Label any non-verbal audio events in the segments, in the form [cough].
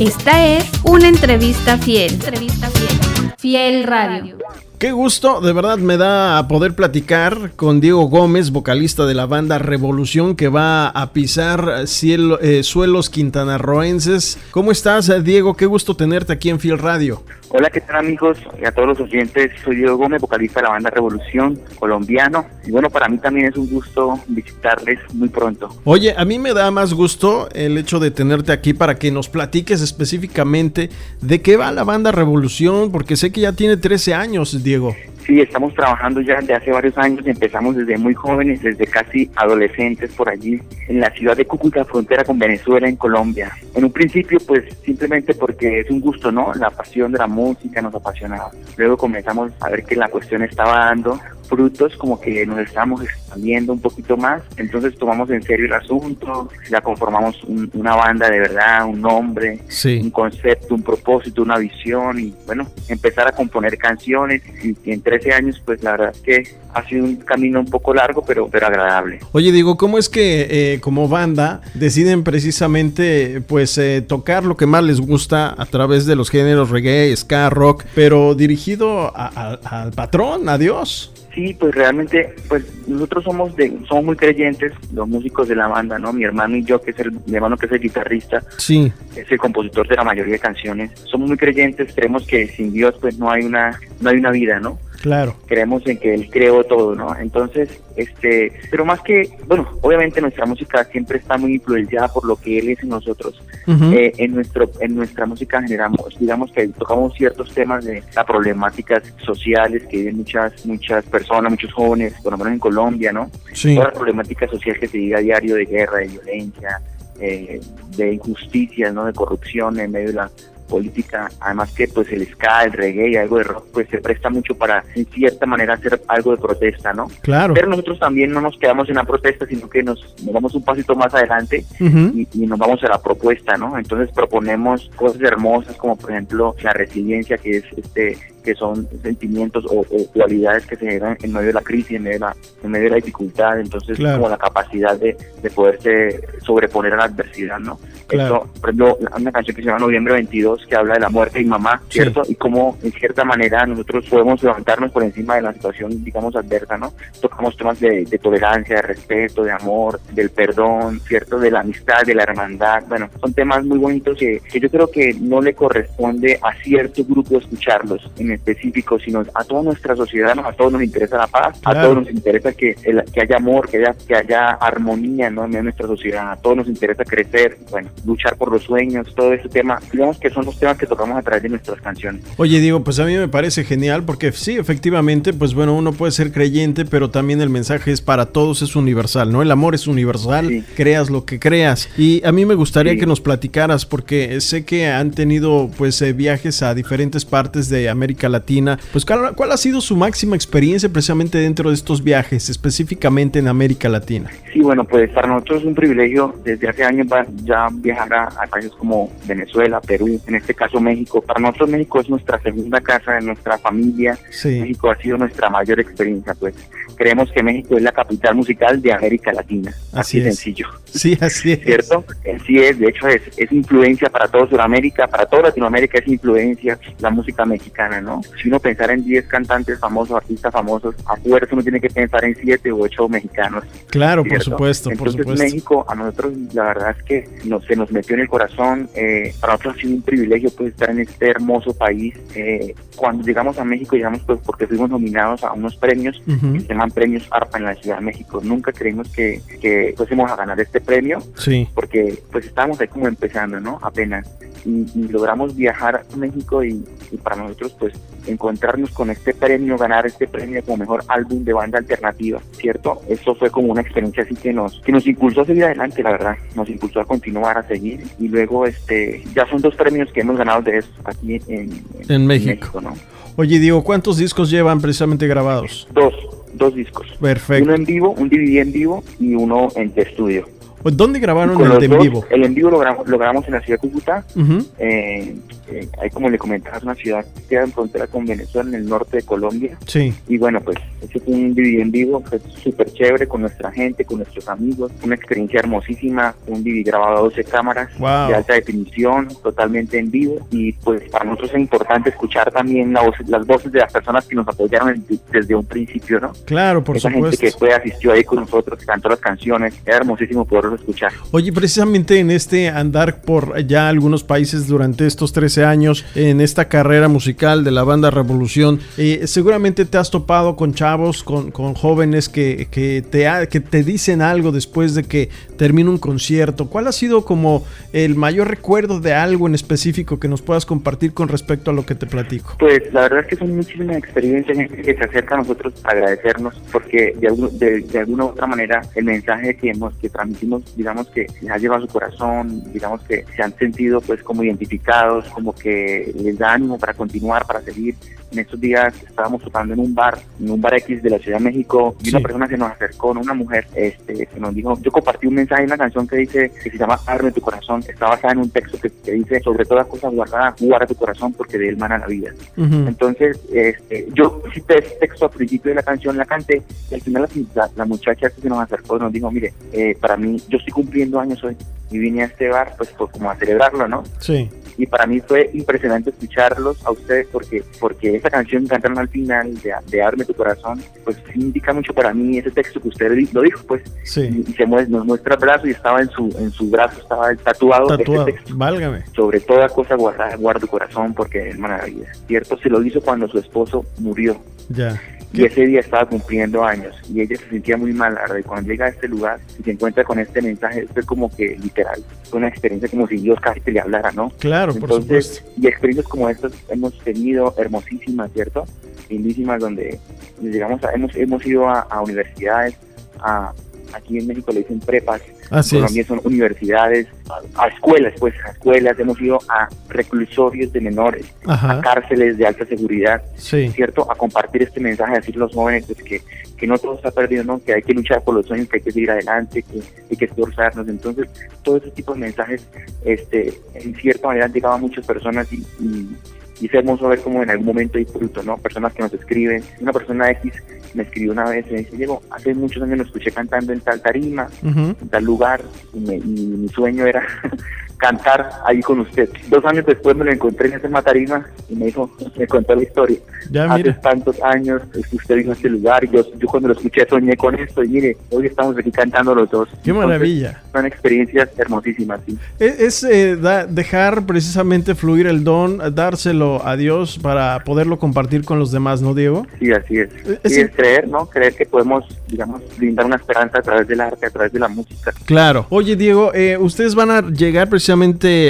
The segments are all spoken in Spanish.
Esta es una entrevista fiel. Entrevista fiel. Fiel Radio. Qué gusto, de verdad me da poder platicar con Diego Gómez, vocalista de la banda Revolución, que va a pisar cielo, eh, suelos quintanarroenses. ¿Cómo estás, Diego? Qué gusto tenerte aquí en Fiel Radio. Hola, ¿qué tal amigos? Y a todos los oyentes, soy Diego Gómez, vocalista de la banda Revolución, colombiano. Y bueno, para mí también es un gusto visitarles muy pronto. Oye, a mí me da más gusto el hecho de tenerte aquí para que nos platiques específicamente de qué va la banda Revolución, porque sé que ya tiene 13 años, Diego. Sí, estamos trabajando ya desde hace varios años, empezamos desde muy jóvenes, desde casi adolescentes por allí, en la ciudad de Cúcuta, frontera con Venezuela, en Colombia. En un principio, pues simplemente porque es un gusto, ¿no? La pasión de la música nos apasionaba. Luego comenzamos a ver que la cuestión estaba dando frutos, como que nos estábamos expandiendo un poquito más, entonces tomamos en serio el asunto, ya conformamos una banda de verdad, un nombre, un concepto, un propósito, una visión y bueno, empezar a componer canciones. Y, en 13 años pues la verdad es que ha sido un camino un poco largo pero, pero agradable. Oye digo, ¿cómo es que eh, como banda deciden precisamente pues eh, tocar lo que más les gusta a través de los géneros reggae, ska, rock, pero dirigido al patrón, a Dios? Sí, pues realmente, pues nosotros somos de, somos muy creyentes, los músicos de la banda, ¿no? Mi hermano y yo, que es el, mi hermano que es el guitarrista, sí. es el compositor de la mayoría de canciones. Somos muy creyentes, creemos que sin Dios, pues no hay una, no hay una vida, ¿no? Claro. Creemos en que Él creó todo, ¿no? Entonces, este, pero más que, bueno, obviamente nuestra música siempre está muy influenciada por lo que Él es en nosotros. Eh, en nuestro, en nuestra música generamos, digamos que tocamos ciertos temas de las problemáticas sociales que viven muchas, muchas personas, muchos jóvenes, por lo menos en Colombia, ¿no? Sí. Toda la problemática social que se vive a diario de guerra, de violencia, eh, de injusticias, ¿no? De corrupción en medio de la política, además que pues el ska, el reggae y algo de rock pues se presta mucho para en cierta manera hacer algo de protesta, ¿no? Claro. Pero nosotros también no nos quedamos en la protesta, sino que nos, nos damos un pasito más adelante y, y, nos vamos a la propuesta, ¿no? Entonces proponemos cosas hermosas como por ejemplo la resiliencia que es este que son sentimientos o, cualidades que se generan en medio de la crisis, en medio de la, en medio de la dificultad, entonces como la capacidad de, de poderse sobreponer a la adversidad, ¿no? Claro. Eso, por ejemplo, una canción que se llama Noviembre 22 que habla de la muerte de mi mamá, ¿cierto? Y cómo en cierta manera nosotros podemos levantarnos por encima de la situación, digamos, adversa, ¿no? Tocamos temas de, de tolerancia, de respeto, de amor, del perdón, ¿cierto? De la amistad, de la hermandad, bueno, son temas muy bonitos que, que yo creo que no le corresponde a cierto grupo escucharlos en específico, sino a toda nuestra sociedad, a todos nos interesa la paz, a todos nos interesa que, que haya amor, que haya, que haya armonía ¿no? en nuestra sociedad, a todos nos interesa crecer, bueno, luchar por los sueños, todo ese tema, digamos que son los temas que tocamos a través de nuestras canciones. Oye, digo, pues a mí me parece genial porque sí, efectivamente, pues bueno, uno puede ser creyente, pero también el mensaje es para todos, es universal, ¿no? El amor es universal, creas lo que creas. Y a mí me gustaría que nos platicaras porque sé que han tenido pues eh, viajes a diferentes partes de América Latina. Pues ¿cuál, ¿cuál, ha sido su máxima experiencia precisamente dentro de estos viajes, específicamente en América Latina? Sí, bueno, pues para nosotros es un privilegio desde hace años ya viajar a, a países como Venezuela, Perú, en este caso México. Para nosotros México es nuestra segunda casa, de nuestra familia. Sí. México ha sido nuestra mayor experiencia, pues creemos que México es la capital musical de América Latina. Así, así es. sencillo. Sí, así es. ¿Cierto? Así es, de hecho es, es influencia para toda Sudamérica, para toda Latinoamérica es influencia la música mexicana, ¿no? Si uno pensara en 10 cantantes famosos, artistas famosos, a fuerza uno tiene que pensar en 7 u 8 mexicanos. Claro, ¿cierto? por supuesto, Entonces por supuesto. México a nosotros la verdad es que nos, se nos metió en el corazón, eh, para nosotros ha sido un privilegio pues estar en este hermoso país. Eh, cuando llegamos a México llegamos pues porque fuimos nominados a unos premios Uh -huh. que se llaman premios ARPA en la Ciudad de México. Nunca creímos que, que fuésemos a ganar este premio Sí. porque pues estábamos ahí como empezando, ¿no? Apenas. Y, y logramos viajar a México y, y, para nosotros pues encontrarnos con este premio, ganar este premio como mejor álbum de banda alternativa, ¿cierto? Eso fue como una experiencia así que nos, que nos impulsó a seguir adelante, la verdad, nos impulsó a continuar, a seguir y luego este ya son dos premios que hemos ganado de eso aquí en, en, en México. ¿no? Oye, Diego, ¿cuántos discos llevan precisamente grabados? Dos, dos discos. Perfecto. Uno en vivo, un DVD en vivo y uno en estudio. ¿Dónde grabaron el de en vivo? El en vivo lo grabamos, lo grabamos en la ciudad de Cúcuta. eh, eh, ahí como le comentaba, es una ciudad que queda en frontera con Venezuela, en el norte de Colombia. Sí. Y bueno, pues ese fue un DVD en vivo, fue súper chévere con nuestra gente, con nuestros amigos, una experiencia hermosísima, un DVD grabado a 12 cámaras de alta definición, totalmente en vivo. Y pues para nosotros es importante escuchar también la voz, las voces de las personas que nos apoyaron desde un principio, ¿no? Claro, por Esa supuesto. gente que fue asistió ahí con nosotros, cantó las canciones, era hermosísimo poderlo escuchar. Oye, precisamente en este andar por ya algunos países durante estos 13 años, en esta carrera musical de la banda Revolución, eh, seguramente te has topado con chavos, con, con jóvenes que, que, te que te dicen algo después de que termina un concierto. ¿Cuál ha sido como el mayor recuerdo de algo en específico que nos puedas compartir con respecto a lo que te platico? Pues la verdad es que son muchísimas experiencias que se acerca a nosotros a agradecernos porque de, de, alguna u otra manera el mensaje que hemos que transmitimos digamos que les ha llevado su corazón digamos que se han sentido pues como identificados como que les da ánimo para continuar para seguir en estos días estábamos tocando en un bar en un bar X de la Ciudad de México y una persona se nos acercó una mujer este que nos dijo yo compartí un mensaje en una canción que dice que se llama Arme tu corazón está basada en un texto que, dice sobre todas cosas guardadas guarda tu corazón porque de él mana la vida entonces este, yo cité ese texto al principio de la canción la canté y al final la, muchacha que se nos acercó nos dijo, mire, eh, para mí, yo estoy cumpliendo años hoy y vine a este bar pues, pues como a celebrarlo, ¿no? Sí. Y para mí fue impresionante escucharlos a ustedes porque porque esa canción que cantaron al final de, de Arme tu corazón, pues indica mucho para mí ese texto que usted lo dijo, pues. Sí. Y, se muestra, nos muestra el brazo y estaba en su en su brazo, estaba tatuado, tatuado. texto. Válgame. Sobre toda cosa guarda, guarda tu corazón porque es maravilla. Cierto, se lo hizo cuando su esposo murió. Ya y ese día estaba cumpliendo años y ella se sentía muy mal, y cuando llega a este lugar y se encuentra con este mensaje, fue como que literal, fue una experiencia como si Dios casi te le hablara, ¿no? Claro, por supuesto. Y experiencias como estas hemos tenido hermosísimas, ¿cierto? Lindísimas, donde llegamos a, hemos, hemos ido a, universidades, a, aquí en México le dicen prepas, Así Colombia son universidades, a, escuelas, pues a escuelas, hemos ido a reclusorios de menores, a cárceles de alta seguridad, ¿cierto? A compartir este mensaje, a decir a los jóvenes pues, que, que no todo está perdido, ¿no? Que hay que luchar por los sueños, que hay que seguir adelante, que hay que esforzarnos. Entonces, todo ese tipo de mensajes, este, en cierta manera han llegado a muchas personas y, y y es hermoso ver como en algún momento hay fruto, ¿no? Personas que nos escriben. Una persona X me escribió una vez y me dice, Diego, hace muchos años lo escuché cantando en tal tarima, en tal lugar, y, me, y mi sueño era cantar ahí con usted. Dos años después me lo encontré en ese matarima y me dijo, me contó la historia. Ya, Hace tantos años usted vino a este lugar y yo, yo cuando lo escuché soñé con esto y mire, hoy estamos aquí cantando los dos. Qué maravilla. Son experiencias hermosísimas, sí. Es, eh, dejar precisamente fluir el don, dárselo a Dios para poderlo compartir con los demás, ¿no, Diego? Sí, así es. Es, es creer, ¿no? Creer que podemos, digamos, brindar una esperanza a través del arte, a través de la música. Claro. Oye, Diego, eh, ustedes van a llegar precisamente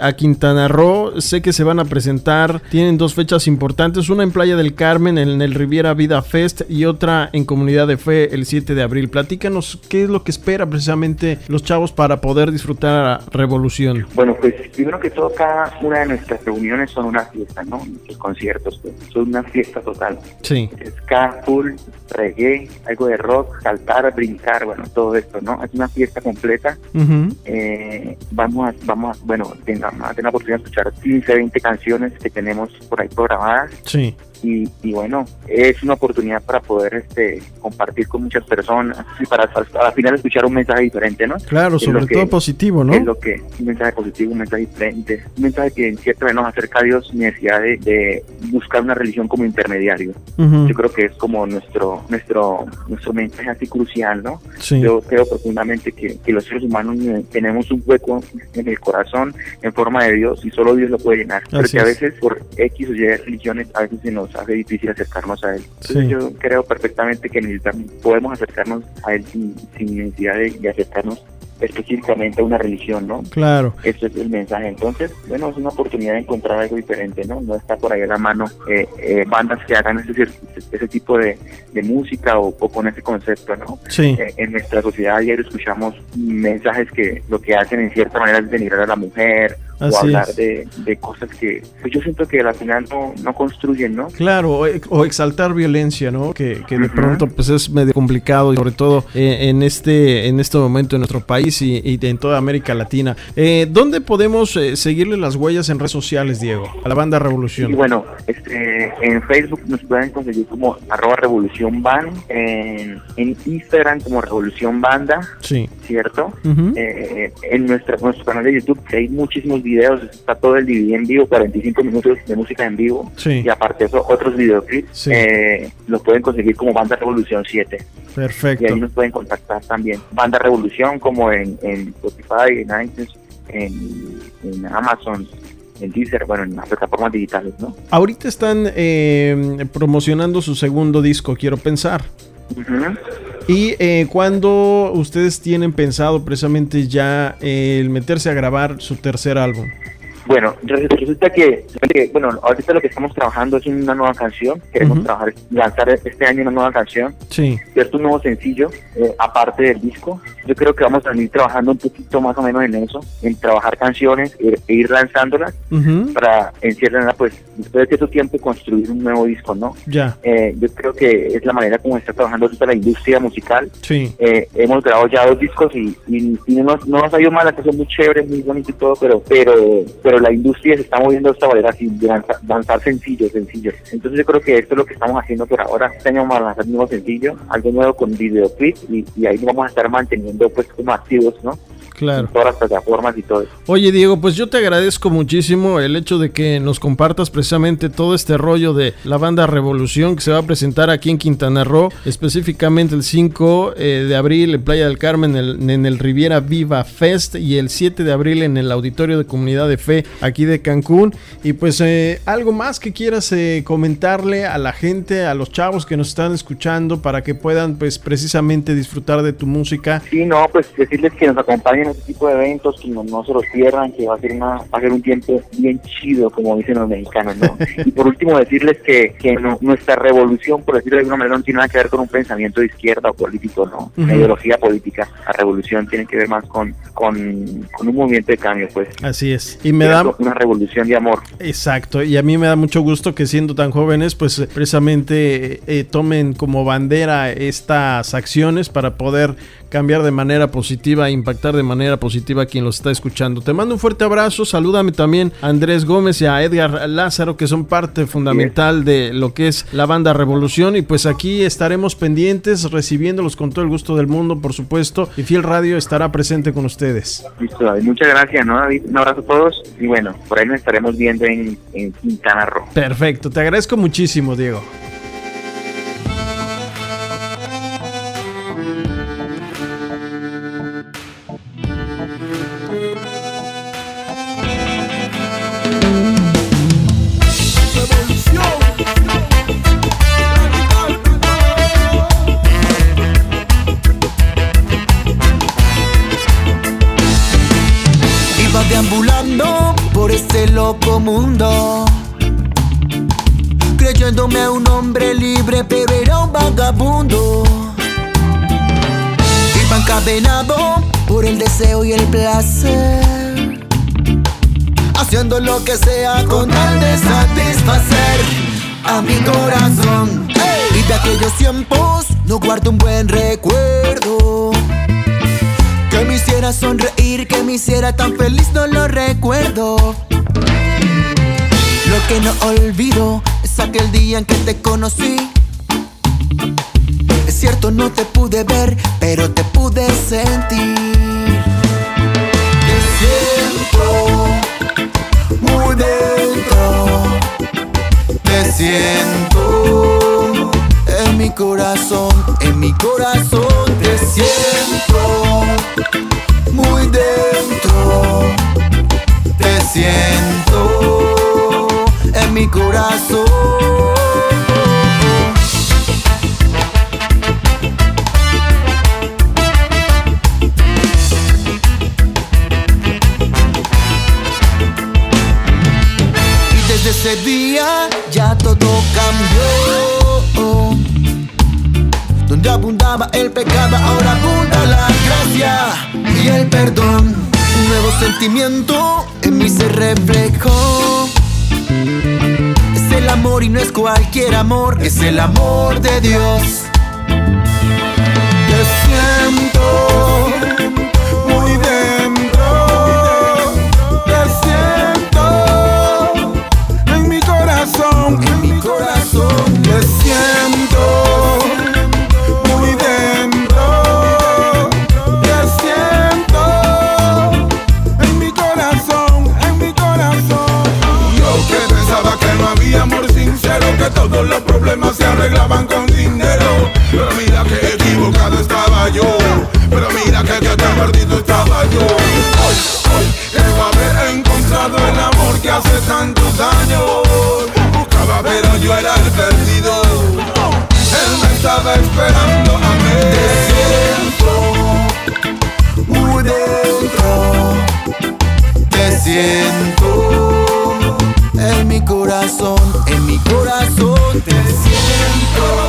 a Quintana Roo. Sé que se van a presentar. Tienen dos fechas importantes. Una en Playa del Carmen, en el Riviera Vida Fest, y otra en Comunidad de Fe el 7 de abril. Platícanos qué es lo que espera precisamente los chavos para poder disfrutar a Revolución. Bueno, pues primero que todo, cada una de nuestras reuniones son una fiesta, ¿no? Los conciertos pues, son una fiesta total. Sí. Ska, full, reggae, algo de rock, saltar, brincar, bueno, todo esto, ¿no? Es una fiesta completa. eh, vamos a, vamos a, bueno, tenga, tener la oportunidad de escuchar 15, 20 canciones que tenemos por ahí programadas. Sí. Y, y, bueno, es una oportunidad para poder este compartir con muchas personas y para al final escuchar un mensaje diferente, ¿no? Claro, sobre todo positivo, ¿no? Es lo que, un mensaje positivo, un mensaje diferente, un mensaje que en cierta manera nos acerca a Dios sin necesidad de, buscar una religión como intermediario. Yo creo que es como nuestro nuestro nuestro mensaje así crucial, ¿no? Sí. Yo creo profundamente que, que los seres humanos tenemos un hueco en el corazón en forma de Dios y solo Dios lo puede llenar. Porque a veces por X o Y religiones a veces se nos hace difícil acercarnos a Él. yo creo perfectamente que necesitamos, podemos acercarnos a Él sin, necesidad de, acercarnos específicamente a una religión, ¿no? Claro. Ese es el mensaje. Entonces, bueno, es una oportunidad de encontrar algo diferente, ¿no? No está por ahí a la mano eh, eh, bandas que hagan ese, ese tipo de, música o, con ese concepto, ¿no? Sí. Eh, en nuestra sociedad ayer escuchamos mensajes que lo que hacen en cierta manera es denigrar a la mujer o hablar de, cosas que pues yo siento que al final no, no construyen, ¿no? Claro, o, exaltar violencia, ¿no? Que, de pronto pues es medio complicado, y sobre todo eh, en este en este momento en nuestro país y, en toda América Latina. Eh, ¿Dónde podemos eh, seguirle las huellas en redes sociales, Diego? A la banda Revolución. Y bueno, este, en Facebook nos pueden conseguir como arroba Revolución Band, en, Instagram como Revolución Banda, sí. ¿cierto? en nuestra, nuestro canal de YouTube que hay muchísimos videos, está todo el DVD en vivo, 45 minutos de música en vivo. Y aparte de eso, otros videoclips. Eh, los pueden conseguir como Banda Revolución 7. Perfecto. Y ahí nos pueden contactar también. Banda Revolución como en, Spotify, en iTunes, en, Amazon, en Deezer, bueno, en las plataformas digitales, ¿no? Ahorita están eh, promocionando su segundo disco, quiero pensar. ¿Y eh, cuándo ustedes tienen pensado precisamente ya el meterse a grabar su tercer álbum? Bueno, resulta que, bueno, ahorita lo que estamos trabajando es una nueva canción. Queremos trabajar, lanzar este año una nueva canción. Sí. Cierto, un nuevo sencillo, eh, aparte del disco. Yo creo que vamos a ir trabajando un poquito más o menos en eso, en trabajar canciones e, e ir lanzándolas para, en cierta pues, después de cierto tiempo, construir un nuevo disco, ¿no? Ya. Eh, yo creo que es la manera como está trabajando toda la industria musical. Sí. Eh, hemos grabado ya dos discos y, y, no, no, nos ha ido mal, la cosa muy chévere, muy bonito y todo, pero, pero, pero la industria se está moviendo de esta manera así, de lanzar, sencillos, sencillos. Entonces yo creo que esto es lo que estamos haciendo por ahora. Este año vamos a lanzar un nuevo sencillo, algo nuevo con videoclip y, y ahí vamos a estar manteniendo pues como activos, ¿no? Claro. todas las plataformas y todo eso. Oye, Diego, pues yo te agradezco muchísimo el hecho de que nos compartas precisamente todo este rollo de la banda Revolución que se va a presentar aquí en Quintana Roo, específicamente el 5 eh, de abril en Playa del Carmen, en el, Riviera Viva Fest y el 7 de abril en el Auditorio de Comunidad de Fe aquí de Cancún. Y pues eh, algo más que quieras eh, comentarle a la gente, a los chavos que nos están escuchando para que puedan pues precisamente disfrutar de tu música. Sí, no, pues decirles que nos acompañen en este tipo de eventos, que no, no, se los pierdan, que va a ser una, va a ser un tiempo bien chido, como dicen los mexicanos, ¿no? [laughs] y por último decirles que, que nuestra revolución, por decirlo de alguna manera, no tiene nada que ver con un pensamiento de izquierda o político, ¿no? Una ideología política. La revolución tiene que ver más con, con, un movimiento de cambio, pues. Así es. Y me da una revolución de amor. Exacto. Y a mí me da mucho gusto que siendo tan jóvenes, pues precisamente eh, tomen como bandera estas acciones para poder cambiar de manera positiva, impactar de manera positiva a quien los está escuchando. Te mando un fuerte abrazo, salúdame también a Andrés Gómez y a Edgar Lázaro, que son parte fundamental de lo que es la banda Revolución. Y pues aquí estaremos pendientes, recibiéndolos con todo el gusto del mundo, por supuesto. Y Fiel Radio estará presente con ustedes. Listo, muchas gracias, ¿no, David? Un abrazo a todos. Y bueno, por ahí nos estaremos viendo en, en Quintana Roo. Perfecto, te agradezco muchísimo, Diego. Mundo. Creyéndome un hombre libre, pero era un vagabundo. Iba encadenado por el deseo y el placer. Haciendo lo que sea con tal de satisfacer a mi corazón. Y de aquellos tiempos no guardo un buen recuerdo. Que me hiciera sonreír, que me hiciera tan feliz, no lo recuerdo. Lo que no olvido es aquel día en que te conocí. Es cierto, no te pude ver, pero te pude sentir. Te siento muy dentro. Te siento corazón, en mi corazón. Te siento muy dentro. En mí se reflejó. Es el amor y no es cualquier amor, es el amor de Dios. Te siento muy dentro, los problemas se arreglaban con dinero. Pero mira que equivocado estaba yo, pero mira que, que, que perdido estaba yo. Hoy, hoy creo haber encontrado el amor que hace tantos años. Buscaba pero yo era el perdido. Él me estaba esperando a mí. Te siento muy dentro, te siento en mi corazón, en mi corazón te siento